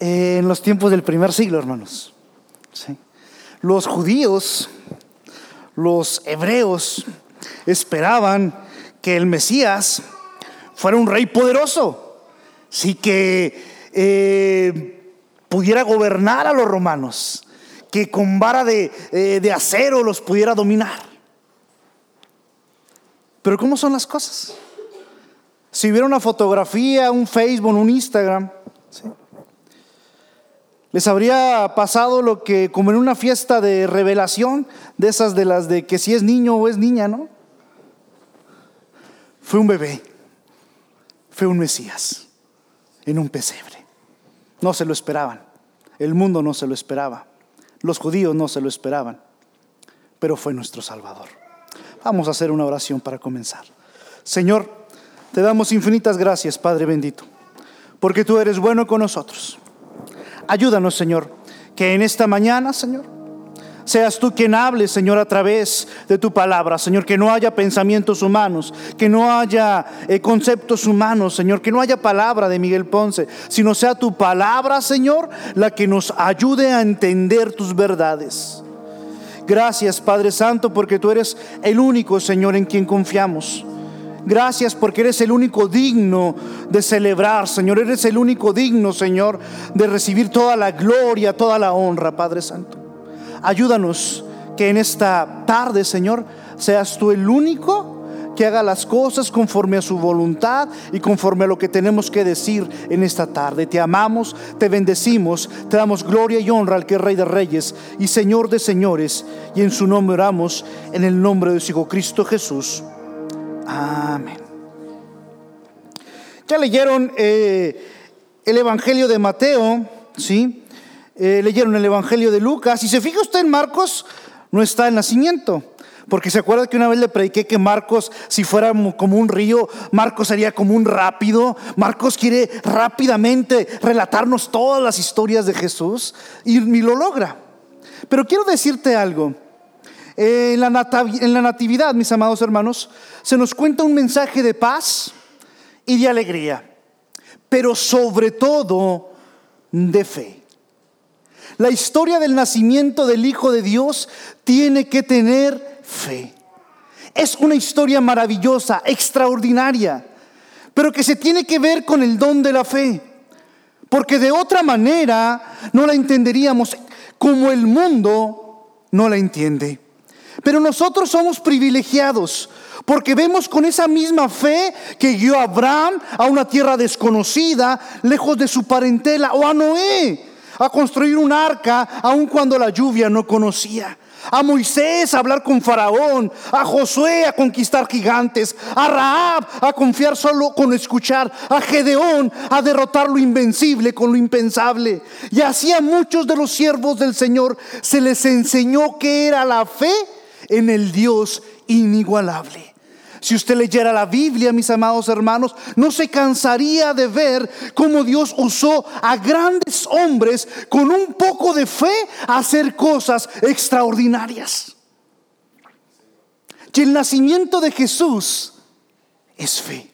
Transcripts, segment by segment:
eh, en los tiempos del primer siglo, hermanos. Los judíos, los hebreos, esperaban que el Mesías fuera un rey poderoso, sí que eh, pudiera gobernar a los romanos, que con vara de, eh, de acero los pudiera dominar. Pero ¿cómo son las cosas? Si hubiera una fotografía, un Facebook, un Instagram, les habría pasado lo que como en una fiesta de revelación, de esas de las de que si es niño o es niña, ¿no? Fue un bebé, fue un Mesías en un pesebre. No se lo esperaban, el mundo no se lo esperaba, los judíos no se lo esperaban, pero fue nuestro Salvador. Vamos a hacer una oración para comenzar. Señor, te damos infinitas gracias, Padre bendito, porque tú eres bueno con nosotros. Ayúdanos, Señor, que en esta mañana, Señor, seas tú quien hable, Señor, a través de tu palabra, Señor, que no haya pensamientos humanos, que no haya eh, conceptos humanos, Señor, que no haya palabra de Miguel Ponce, sino sea tu palabra, Señor, la que nos ayude a entender tus verdades. Gracias, Padre Santo, porque tú eres el único, Señor, en quien confiamos. Gracias porque eres el único digno de celebrar, Señor. Eres el único digno, Señor, de recibir toda la gloria, toda la honra, Padre Santo. Ayúdanos que en esta tarde, Señor, seas tú el único que haga las cosas conforme a su voluntad y conforme a lo que tenemos que decir en esta tarde. Te amamos, te bendecimos, te damos gloria y honra al que es Rey de Reyes y Señor de Señores. Y en su nombre oramos, en el nombre de su Hijo Cristo Jesús. Amén. Ya leyeron eh, el Evangelio de Mateo, ¿sí? Eh, leyeron el Evangelio de Lucas. Y se fija usted en Marcos, no está el nacimiento. Porque se acuerda que una vez le prediqué que Marcos, si fuera como un río, Marcos sería como un rápido. Marcos quiere rápidamente relatarnos todas las historias de Jesús y, y lo logra. Pero quiero decirte algo. En la, natividad, mis amados hermanos, se nos cuenta un mensaje de paz y de alegría, pero sobre todo de fe. La historia del nacimiento del Hijo de Dios tiene que tener fe. Es una historia maravillosa, extraordinaria, pero que se tiene que ver con el don de la fe, porque de otra manera no la entenderíamos como el mundo no la entiende. Pero nosotros somos privilegiados porque vemos con esa misma fe que guió a Abraham a una tierra desconocida, lejos de su parentela, o a Noé a construir un arca aun cuando la lluvia no conocía. A Moisés a hablar con Faraón, a Josué a conquistar gigantes, a Raab a confiar solo con escuchar, a Gedeón a derrotar lo invencible con lo impensable. Y así a muchos de los siervos del Señor se les enseñó que era la fe en el Dios inigualable. Si usted leyera la Biblia, mis amados hermanos, no se cansaría de ver cómo Dios usó a grandes hombres con un poco de fe a hacer cosas extraordinarias. Y el nacimiento de Jesús es fe.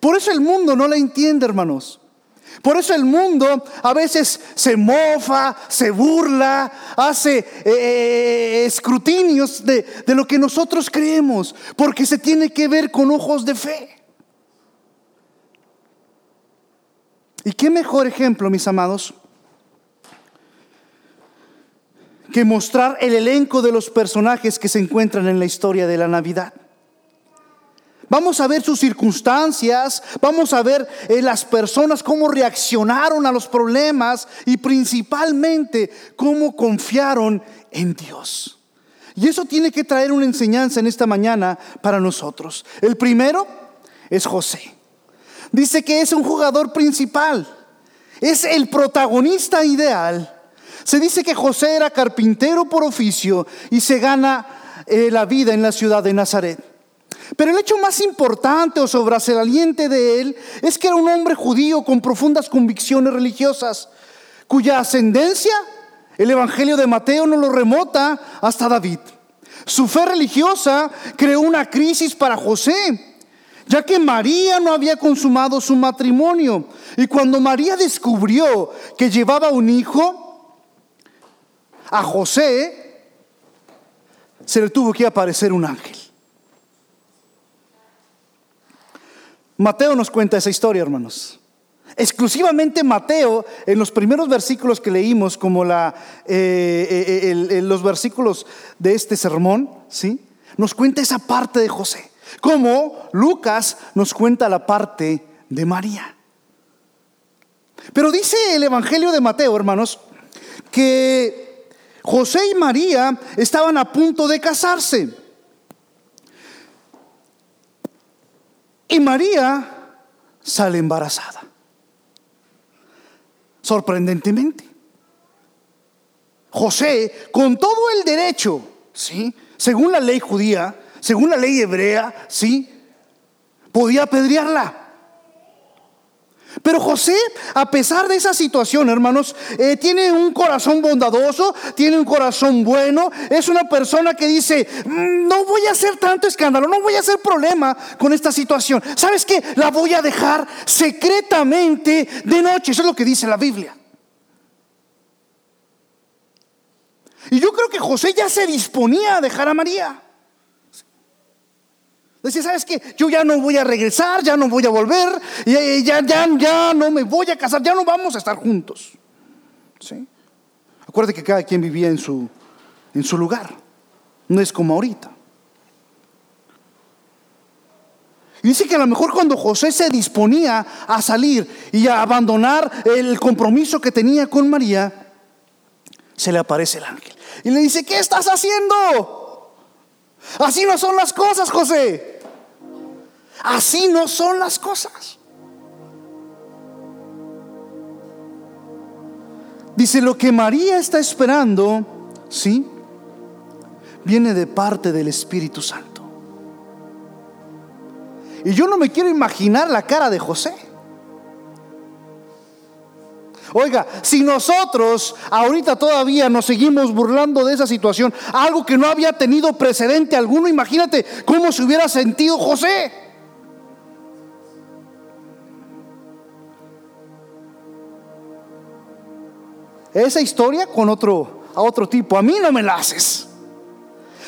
Por eso el mundo no la entiende, hermanos. Por eso el mundo a veces se mofa, se burla, hace eh, eh, escrutinios de, de lo que nosotros creemos, porque se tiene que ver con ojos de fe. ¿Y qué mejor ejemplo, mis amados, que mostrar el elenco de los personajes que se encuentran en la historia de la Navidad? Vamos a ver sus circunstancias, vamos a ver eh, las personas cómo reaccionaron a los problemas y principalmente cómo confiaron en Dios. Y eso tiene que traer una enseñanza en esta mañana para nosotros. El primero es José. Dice que es un jugador principal, es el protagonista ideal. Se dice que José era carpintero por oficio y se gana eh, la vida en la ciudad de Nazaret. Pero el hecho más importante o sobresaliente de él es que era un hombre judío con profundas convicciones religiosas, cuya ascendencia el Evangelio de Mateo no lo remota hasta David. Su fe religiosa creó una crisis para José, ya que María no había consumado su matrimonio. Y cuando María descubrió que llevaba un hijo, a José se le tuvo que aparecer un ángel. Mateo nos cuenta esa historia, hermanos. Exclusivamente Mateo, en los primeros versículos que leímos, como la, eh, eh, los versículos de este sermón, ¿sí? nos cuenta esa parte de José. Como Lucas nos cuenta la parte de María. Pero dice el Evangelio de Mateo, hermanos, que José y María estaban a punto de casarse. Y María sale embarazada. Sorprendentemente. José, con todo el derecho, ¿sí? según la ley judía, según la ley hebrea, ¿sí? podía apedrearla. Pero José, a pesar de esa situación, hermanos, eh, tiene un corazón bondadoso, tiene un corazón bueno, es una persona que dice, mm, no voy a hacer tanto escándalo, no voy a hacer problema con esta situación. ¿Sabes qué? La voy a dejar secretamente de noche, eso es lo que dice la Biblia. Y yo creo que José ya se disponía a dejar a María. Decía, ¿sabes qué? Yo ya no voy a regresar, ya no voy a volver, ya, ya, ya no me voy a casar, ya no vamos a estar juntos. ¿Sí? Acuérdate que cada quien vivía en su, en su lugar, no es como ahorita. Y dice que a lo mejor cuando José se disponía a salir y a abandonar el compromiso que tenía con María, se le aparece el ángel y le dice, ¿qué estás haciendo? Así no son las cosas, José. Así no son las cosas. Dice, lo que María está esperando, ¿sí? Viene de parte del Espíritu Santo. Y yo no me quiero imaginar la cara de José. Oiga, si nosotros ahorita todavía nos seguimos burlando de esa situación, algo que no había tenido precedente alguno, imagínate cómo se hubiera sentido José. Esa historia con otro, a otro tipo. A mí no me la haces.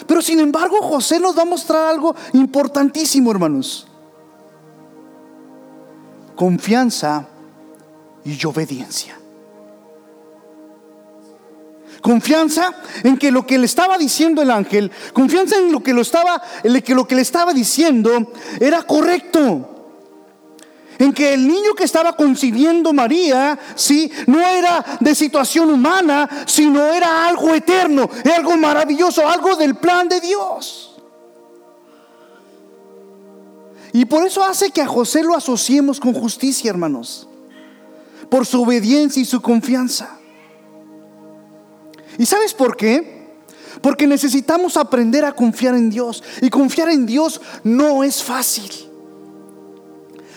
Pero sin embargo, José nos va a mostrar algo importantísimo, hermanos. Confianza y obediencia. Confianza en que lo que le estaba diciendo el ángel, confianza en lo que lo estaba, en que lo que le estaba diciendo era correcto en que el niño que estaba concibiendo María, sí, no era de situación humana, sino era algo eterno, algo maravilloso, algo del plan de Dios. Y por eso hace que a José lo asociemos con justicia, hermanos, por su obediencia y su confianza. ¿Y sabes por qué? Porque necesitamos aprender a confiar en Dios. Y confiar en Dios no es fácil.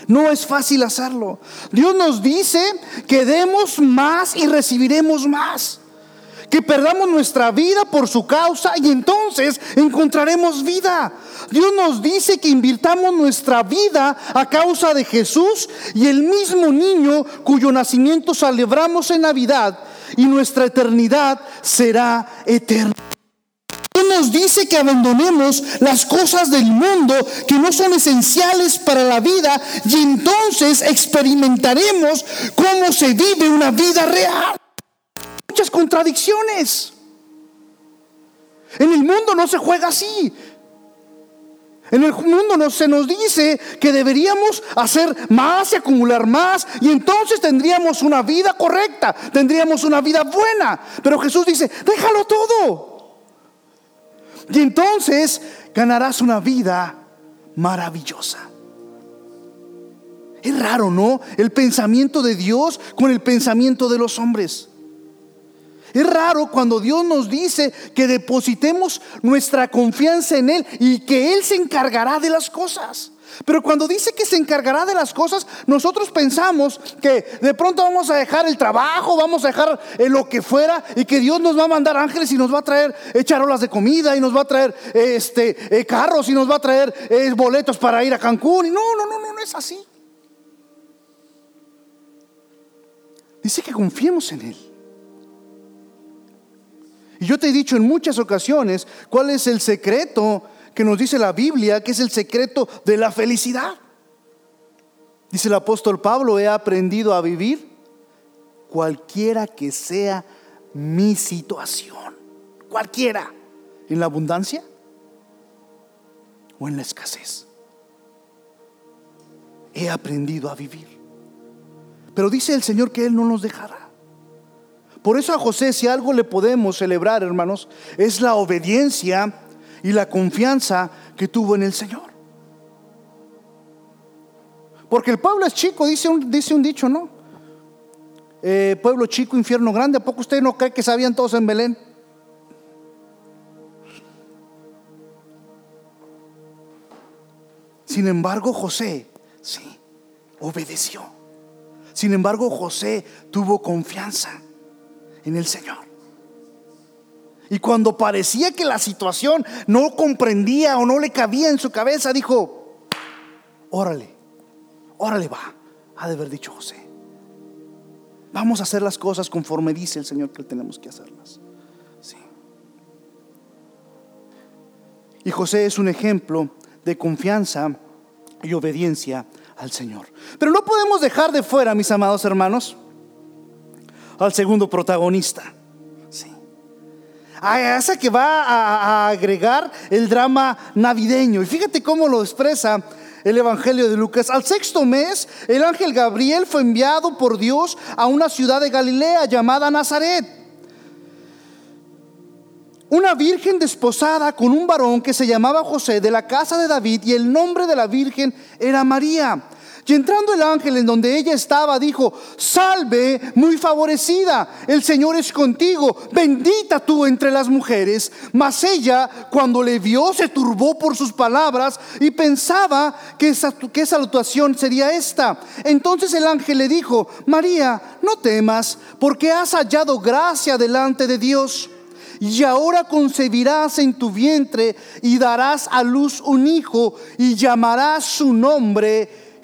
No es fácil hacerlo. Dios nos dice que demos más y recibiremos más. Que perdamos nuestra vida por su causa y entonces encontraremos vida. Dios nos dice que invirtamos nuestra vida a causa de Jesús y el mismo niño cuyo nacimiento celebramos en Navidad y nuestra eternidad será eterna nos dice que abandonemos las cosas del mundo que no son esenciales para la vida y entonces experimentaremos cómo se vive una vida real. Muchas contradicciones. En el mundo no se juega así. En el mundo no, se nos dice que deberíamos hacer más y acumular más y entonces tendríamos una vida correcta, tendríamos una vida buena. Pero Jesús dice, déjalo todo. Y entonces ganarás una vida maravillosa. Es raro, ¿no? El pensamiento de Dios con el pensamiento de los hombres. Es raro cuando Dios nos dice que depositemos nuestra confianza en Él y que Él se encargará de las cosas. Pero cuando dice que se encargará de las cosas, nosotros pensamos que de pronto vamos a dejar el trabajo, vamos a dejar eh, lo que fuera y que Dios nos va a mandar ángeles y nos va a traer charolas de comida y nos va a traer este, eh, carros y nos va a traer eh, boletos para ir a Cancún. Y no, no, no, no, no es así. Dice que confiemos en Él. Y yo te he dicho en muchas ocasiones cuál es el secreto que nos dice la Biblia, que es el secreto de la felicidad. Dice el apóstol Pablo, he aprendido a vivir cualquiera que sea mi situación, cualquiera, en la abundancia o en la escasez. He aprendido a vivir. Pero dice el Señor que Él no nos dejará. Por eso a José, si algo le podemos celebrar, hermanos, es la obediencia y la confianza que tuvo en el Señor. Porque el pueblo es chico, dice un, dice un dicho, ¿no? Eh, pueblo chico, infierno grande. ¿A poco usted no cree que sabían todos en Belén? Sin embargo, José, sí, obedeció. Sin embargo, José tuvo confianza en el Señor. Y cuando parecía que la situación no comprendía o no le cabía en su cabeza, dijo, órale, órale va, ha de haber dicho José. Vamos a hacer las cosas conforme dice el Señor que tenemos que hacerlas. Sí. Y José es un ejemplo de confianza y obediencia al Señor. Pero no podemos dejar de fuera, mis amados hermanos, al segundo protagonista. A esa que va a, agregar el drama navideño. Y fíjate cómo lo expresa el Evangelio de Lucas. Al sexto mes, el ángel Gabriel fue enviado por Dios a una ciudad de Galilea llamada Nazaret una virgen desposada con un varón que se llamaba José de la casa de David y el nombre de la virgen era María. Y entrando el ángel en donde ella estaba, dijo, salve, muy favorecida, el Señor es contigo, bendita tú entre las mujeres. Mas ella, cuando le vio, se turbó por sus palabras y pensaba que esa, que sería esta. Entonces el ángel le dijo, María, no temas, porque has hallado gracia delante de Dios y ahora concebirás en tu vientre y darás a luz un hijo y llamarás su nombre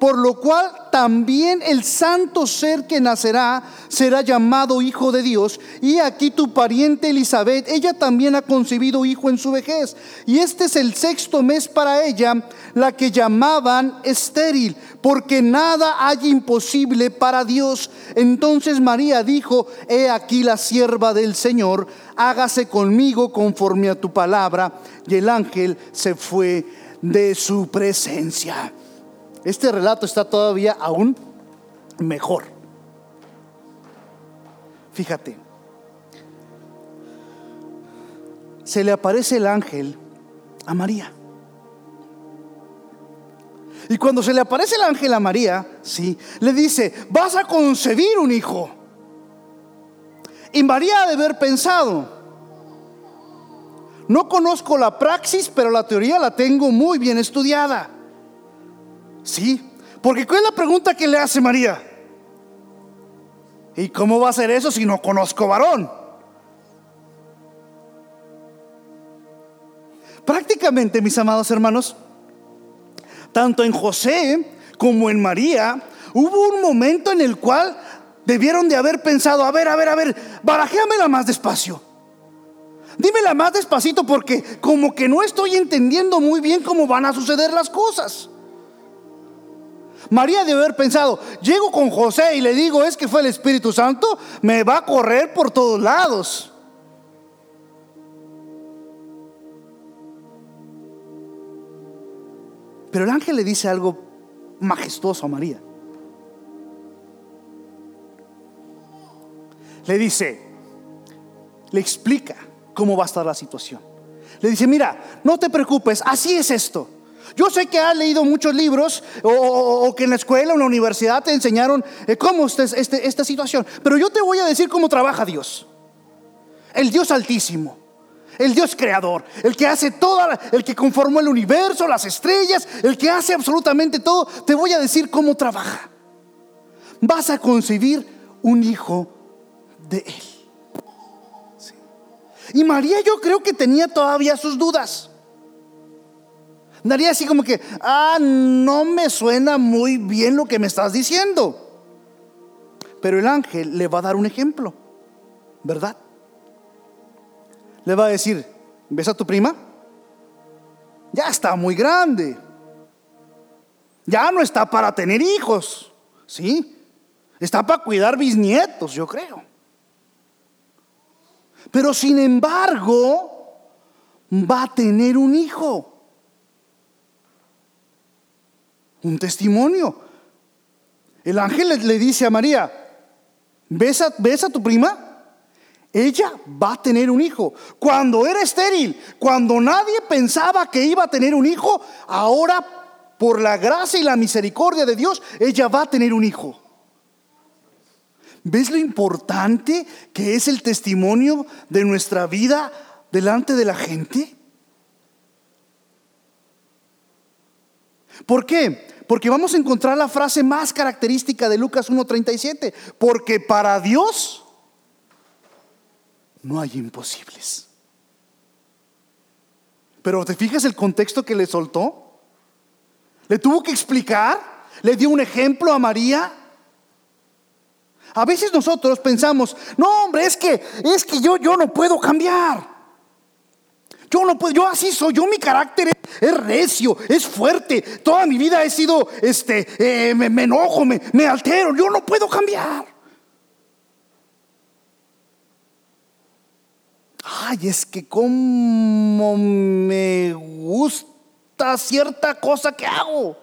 por lo cual también el santo ser que nacerá será llamado hijo de Dios. Y aquí tu pariente Elizabeth, ella también ha concebido hijo en su vejez. Y este es el sexto mes para ella, la que llamaban estéril, porque nada hay imposible para Dios. Entonces María dijo, he aquí la sierva del Señor, hágase conmigo conforme a tu palabra. Y el ángel se fue de su presencia. Este relato está todavía aún mejor. Fíjate, se le aparece el ángel a María. Y cuando se le aparece el ángel a María, sí, le dice, vas a concebir un hijo. Y María ha de haber pensado, no conozco la praxis, pero la teoría la tengo muy bien estudiada. Sí, porque ¿cuál es la pregunta que le hace María? ¿Y cómo va a ser eso si no conozco varón? Prácticamente, mis amados hermanos, tanto en José como en María, hubo un momento en el cual debieron de haber pensado, a ver, a ver, a ver, barajéamela más despacio. Dímela más despacito porque como que no estoy entendiendo muy bien cómo van a suceder las cosas. María debe haber pensado, llego con José y le digo, es que fue el Espíritu Santo, me va a correr por todos lados. Pero el ángel le dice algo majestuoso a María. Le dice, le explica cómo va a estar la situación. Le dice, mira, no te preocupes, así es esto. Yo sé que has leído muchos libros o, que en la escuela o en la universidad te enseñaron eh, cómo es este, esta situación, pero yo te voy a decir cómo trabaja Dios. El Dios altísimo, el Dios creador, el que hace todo, el que conformó el universo, las estrellas, el que hace absolutamente todo, te voy a decir cómo trabaja. Vas a concebir un hijo de él. Y María yo creo que tenía todavía sus dudas. Daría así como que, ah, no me suena muy bien lo que me estás diciendo. Pero el ángel le va a dar un ejemplo, ¿verdad? Le va a decir, ¿ves a tu prima? Ya está muy grande. Ya no está para tener hijos, ¿sí? Está para cuidar bisnietos, yo creo. Pero sin embargo, va a tener un hijo. Un testimonio. El ángel le, dice a María, ¿ves a, ¿ves a tu prima? Ella va a tener un hijo. Cuando era estéril, cuando nadie pensaba que iba a tener un hijo, ahora por la gracia y la misericordia de Dios, ella va a tener un hijo. ¿Ves lo importante que es el testimonio de nuestra vida delante de la gente? ¿Por qué? Porque vamos a encontrar la frase más característica de Lucas 1.37. Porque para Dios no hay imposibles. Pero ¿te fijas el contexto que le soltó? Le tuvo que explicar, le dio un ejemplo a María. A veces nosotros pensamos, no hombre, es que es que yo yo no puedo cambiar. Yo no puedo, yo así soy, yo mi carácter es, recio, es fuerte. Toda mi vida he sido, este, eh, me, enojo, me, altero, yo no puedo cambiar. Ay, es que como me gusta cierta cosa que hago.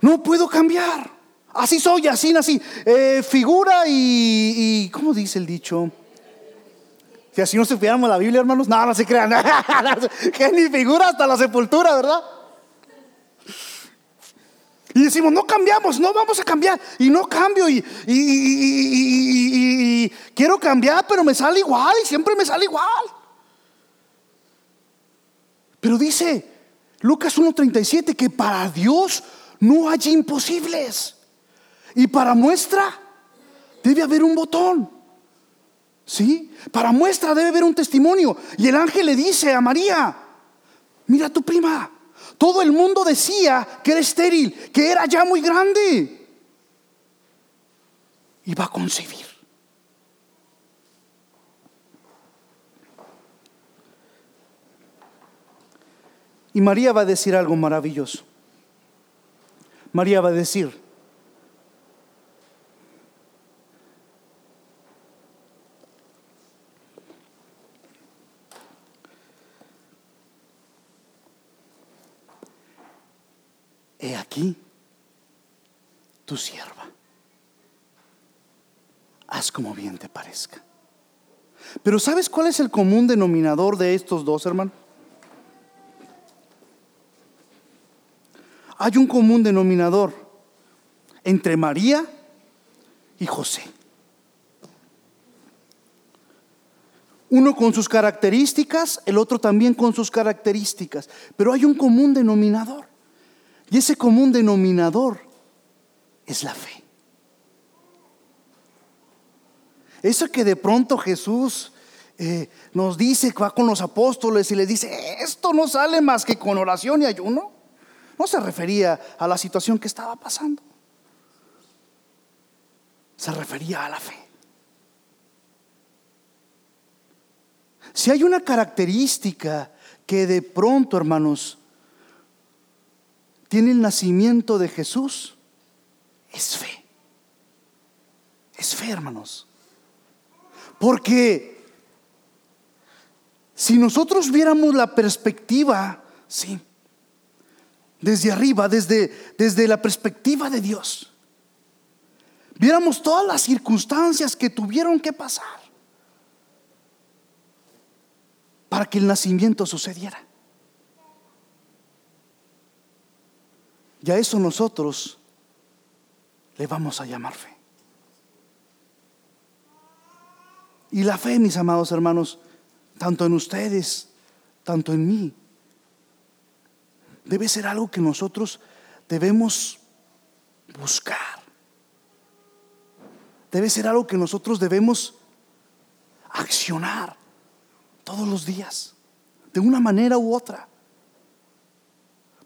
No puedo cambiar. Así soy, así nací. Eh, figura y, ¿cómo dice el dicho? Si así no supiéramos la Biblia, hermanos, no, no se crean. que ni figura hasta la sepultura, ¿verdad? Y decimos, no cambiamos, no vamos a cambiar. Y no cambio. Y, y, quiero cambiar, pero me sale igual. Y siempre me sale igual. Pero dice Lucas 1.37 que para Dios no hay imposibles. Y para muestra debe haber un botón. ¿Sí? Para muestra debe haber un testimonio. Y el ángel le dice a María, mira tu prima. Todo el mundo decía que era estéril, que era ya muy grande. Y va a concebir. Y María va a decir algo maravilloso. María va a decir, he aquí tu sierva. Haz como bien te parezca. Pero ¿sabes cuál es el común denominador de estos dos, hermanos? Hay un común denominador entre María y José. Uno con sus características, el otro también con sus características, pero hay un común denominador. Y ese común denominador es la fe. Eso que de pronto Jesús eh, nos dice va con los apóstoles y les dice, esto no sale más que con oración y ayuno. No se refería a la situación que estaba pasando. Se refería a la fe. Si hay una característica que de pronto, hermanos, tiene el nacimiento de Jesús, es fe. Es fe, hermanos. Porque si nosotros viéramos la perspectiva, sí, desde arriba, desde, desde la perspectiva de Dios, viéramos todas las circunstancias que tuvieron que pasar para que el nacimiento sucediera. Y a eso nosotros le vamos a llamar fe. Y la fe, mis amados hermanos, tanto en ustedes, tanto en mí, debe ser algo que nosotros debemos buscar. Debe ser algo que nosotros debemos accionar todos los días, de una manera u otra.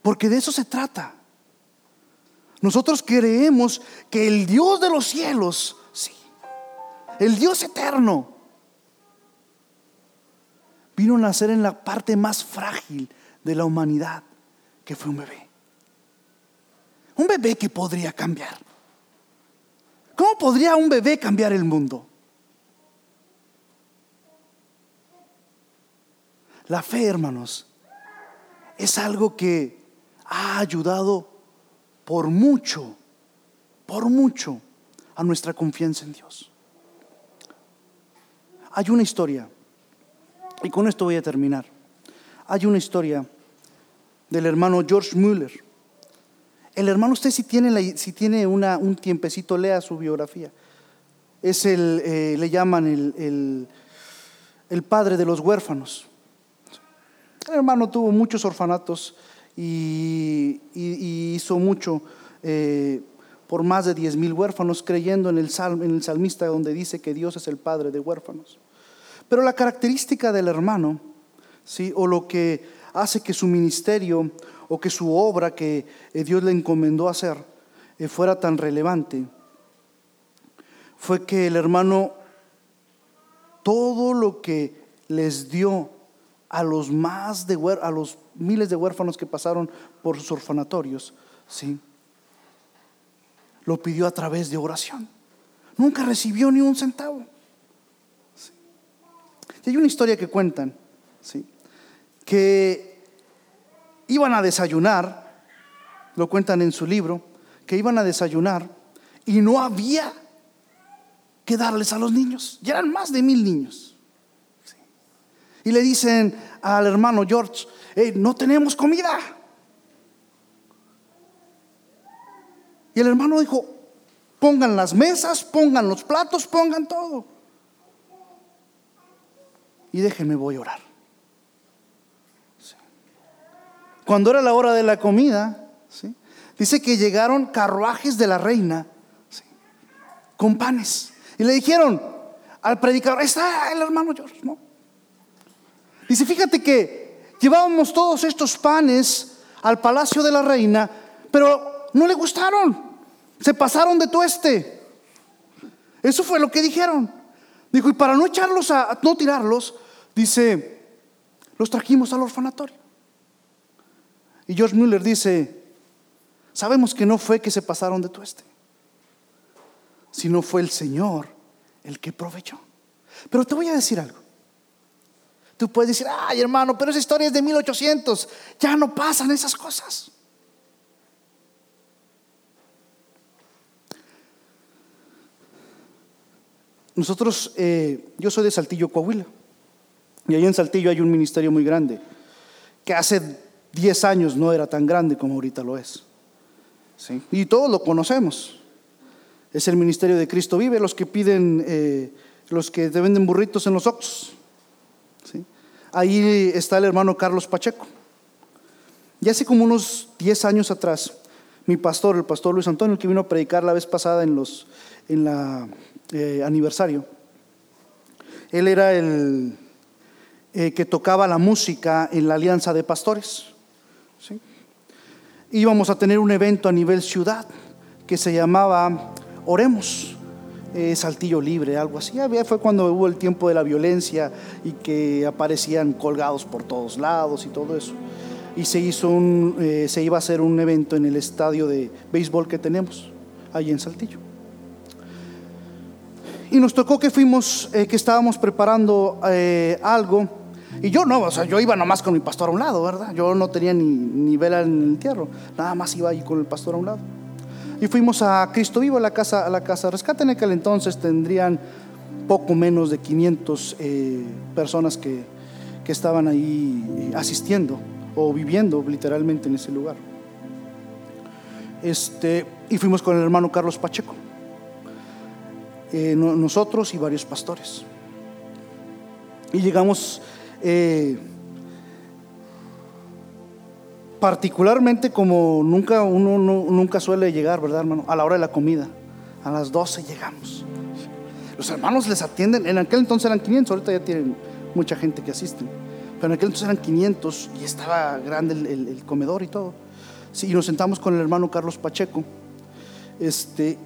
Porque de eso se trata. Nosotros creemos que el Dios de los cielos, sí, el Dios eterno, vino a nacer en la parte más frágil de la humanidad, que fue un bebé. Un bebé que podría cambiar. ¿Cómo podría un bebé cambiar el mundo? La fe, hermanos, es algo que ha ayudado por mucho, por mucho a nuestra confianza en Dios. Hay una historia, y con esto voy a terminar. Hay una historia del hermano George Müller. El hermano, usted si tiene, si tiene una, un tiempecito, lea su biografía. Es el, eh, le llaman el, el padre de los huérfanos. El hermano tuvo muchos orfanatos y, hizo mucho eh, por más de diez mil huérfanos, creyendo en el, en el salmista donde dice que Dios es el padre de huérfanos. Pero la característica del hermano, ¿sí? o lo que hace que su ministerio o que su obra que eh, Dios le encomendó hacer eh, fuera tan relevante, fue que el hermano todo lo que les dio a los más de a los miles de huérfanos que pasaron por sus orfanatorios, ¿sí? Lo pidió a través de oración. Nunca recibió ni un centavo. Y hay una historia que cuentan, ¿sí? Que iban a desayunar, lo cuentan en su libro, que iban a desayunar y no había que darles a los niños. Ya eran más de mil niños. Y le dicen al hermano George, no tenemos comida. Y el hermano dijo, pongan las mesas, pongan los platos, pongan todo. Y déjenme, voy a orar. Cuando era la hora de la comida, dice que llegaron carruajes de la reina con panes. Y le dijeron al predicador, está el hermano George, ¿no? Dice, fíjate que llevábamos todos estos panes al palacio de la reina, pero no le gustaron. Se pasaron de tueste. Eso fue lo que dijeron. Dijo, y para no echarlos a, no tirarlos, dice, los trajimos al orfanatorio. Y George Muller dice, sabemos que no fue que se pasaron de tueste, sino fue el Señor el que provechó. Pero te voy a decir algo. Tú puedes decir, ay hermano, pero esa historia es de 1800. Ya no pasan esas cosas. Nosotros, eh, yo soy de Saltillo, Coahuila. Y ahí en Saltillo hay un ministerio muy grande, que hace 10 años no era tan grande como ahorita lo es. Y todos lo conocemos. Es el ministerio de Cristo Vive, los que piden, eh, los que te venden burritos en los Oxos. Ahí está el hermano Carlos Pacheco. Y hace como unos 10 años atrás, mi pastor, el pastor Luis Antonio, que vino a predicar la vez pasada en los en la eh, aniversario, él era el eh, que tocaba la música en la Alianza de Pastores. Íbamos a tener un evento a nivel ciudad que se llamaba Oremos. Eh, Saltillo Libre, algo así. Fue cuando hubo el tiempo de la violencia y que aparecían colgados por todos lados y todo eso. Y se hizo un, eh, se iba a hacer un evento en el estadio de béisbol que tenemos ahí en Saltillo. Y nos tocó que fuimos, eh, que estábamos preparando algo Y yo no, o sea, yo iba nomás con mi pastor a un lado, ¿verdad? Yo no tenía ni, ni vela en el entierro, nada más iba ahí con el pastor a un lado. Y fuimos a Cristo Vivo, a la casa, a la casa de rescate. En aquel entonces tendrían poco menos de 500 eh, personas que, que estaban ahí eh, asistiendo o viviendo literalmente en ese lugar. Este, y fuimos con el hermano Carlos Pacheco, eh, no- nosotros y varios pastores. Y llegamos particularmente como nunca uno no- nunca suele llegar, ¿verdad, hermano? A la hora de la comida. A las 12 llegamos. Los hermanos les atienden, en aquel entonces eran 500, ahorita ya tienen mucha gente que asisten. Pero en aquel entonces eran 500 y estaba grande el, comedor y todo. Y nos sentamos con el hermano Carlos Pacheco. Este,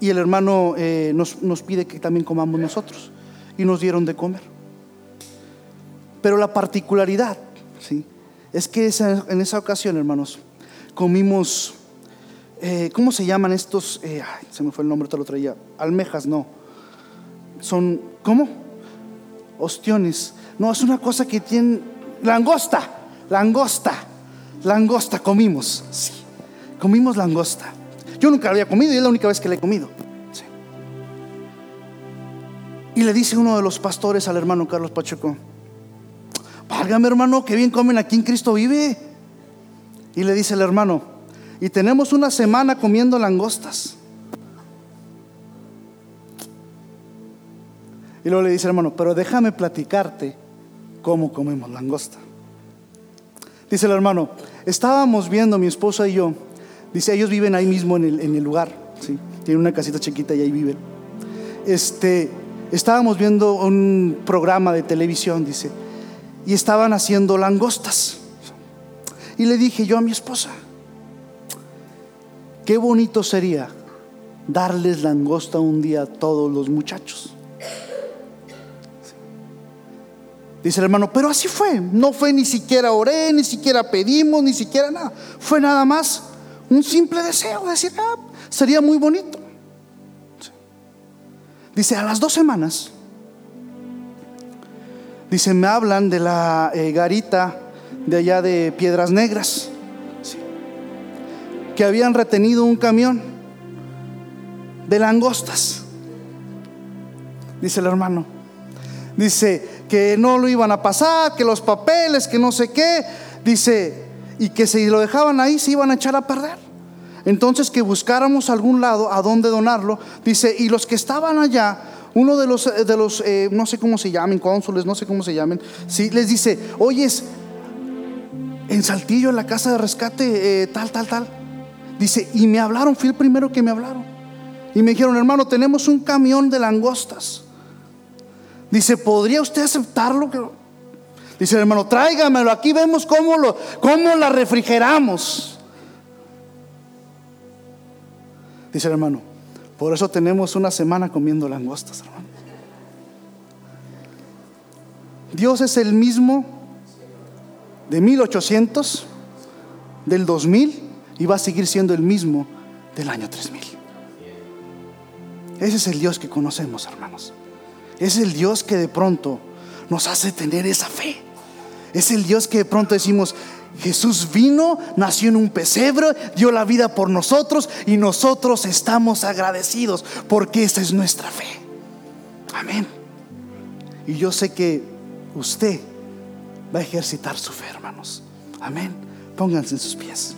y el hermano eh, nos, nos pide que también comamos nosotros. Y nos dieron de comer. Pero la particularidad, ¿sí? Es que en esa ocasión, hermanos, comimos, eh, ¿cómo se llaman estos? Eh, ay, se me fue el nombre, te lo traía. Almejas, no. Son, ¿cómo? Ostiones. No, es una cosa que tienen, langosta, langosta, langosta comimos. Sí, comimos langosta. Yo nunca la había comido y es la única vez que la he comido. Sí. Y le dice uno de los pastores al hermano Carlos Pacheco, válgame hermano, que bien comen aquí en Cristo vive. Y le dice el hermano, y tenemos una semana comiendo langostas. Y luego le dice hermano, pero déjame platicarte cómo comemos langosta. Dice el hermano, estábamos viendo mi esposa y yo, dice, ellos viven ahí mismo en el, en el lugar, ¿sí? tienen una casita chiquita y ahí viven. Este, estábamos viendo un programa de televisión, dice, y estaban haciendo langostas. Y le dije yo a mi esposa, qué bonito sería darles langosta un día a todos los muchachos. Dice el hermano, pero así fue. No fue ni siquiera oré, ni siquiera pedimos, ni siquiera nada. Fue nada más un simple deseo de decir, ah, sería muy bonito. Dice, a las dos semanas, dice, me hablan de la eh, garita de allá de Piedras Negras, que habían retenido un camión de langostas. Dice el hermano. Dice que no lo iban a pasar, que los papeles, que no sé qué. Dice, y que si lo dejaban ahí se iban a echar a perder. Entonces que buscáramos algún lado a donde donarlo. Dice, y los que estaban allá, uno de los, de los eh, no sé cómo se llamen, cónsules, no sé cómo se llamen, sí, les dice, oyes, en Saltillo, en la casa de rescate, eh, tal, tal, tal. Dice, y me hablaron, fui el primero que me hablaron. Y me dijeron, hermano, tenemos un camión de langostas. Dice, ¿podría usted aceptarlo? Dice hermano, tráigamelo, aquí vemos cómo, lo, cómo la refrigeramos. Dice el hermano, por eso tenemos una semana comiendo langostas, hermano. Dios es el mismo de 1800, del 2000 y va a seguir siendo el mismo del año 3000. Ese es el Dios que conocemos, hermanos. Es el Dios que de pronto nos hace tener esa fe. Es el Dios que de pronto decimos, Jesús vino, nació en un pesebre, dio la vida por nosotros y nosotros estamos agradecidos porque esa es nuestra fe. Amén. Y yo sé que usted va a ejercitar su fe, hermanos. Amén. Pónganse en sus pies.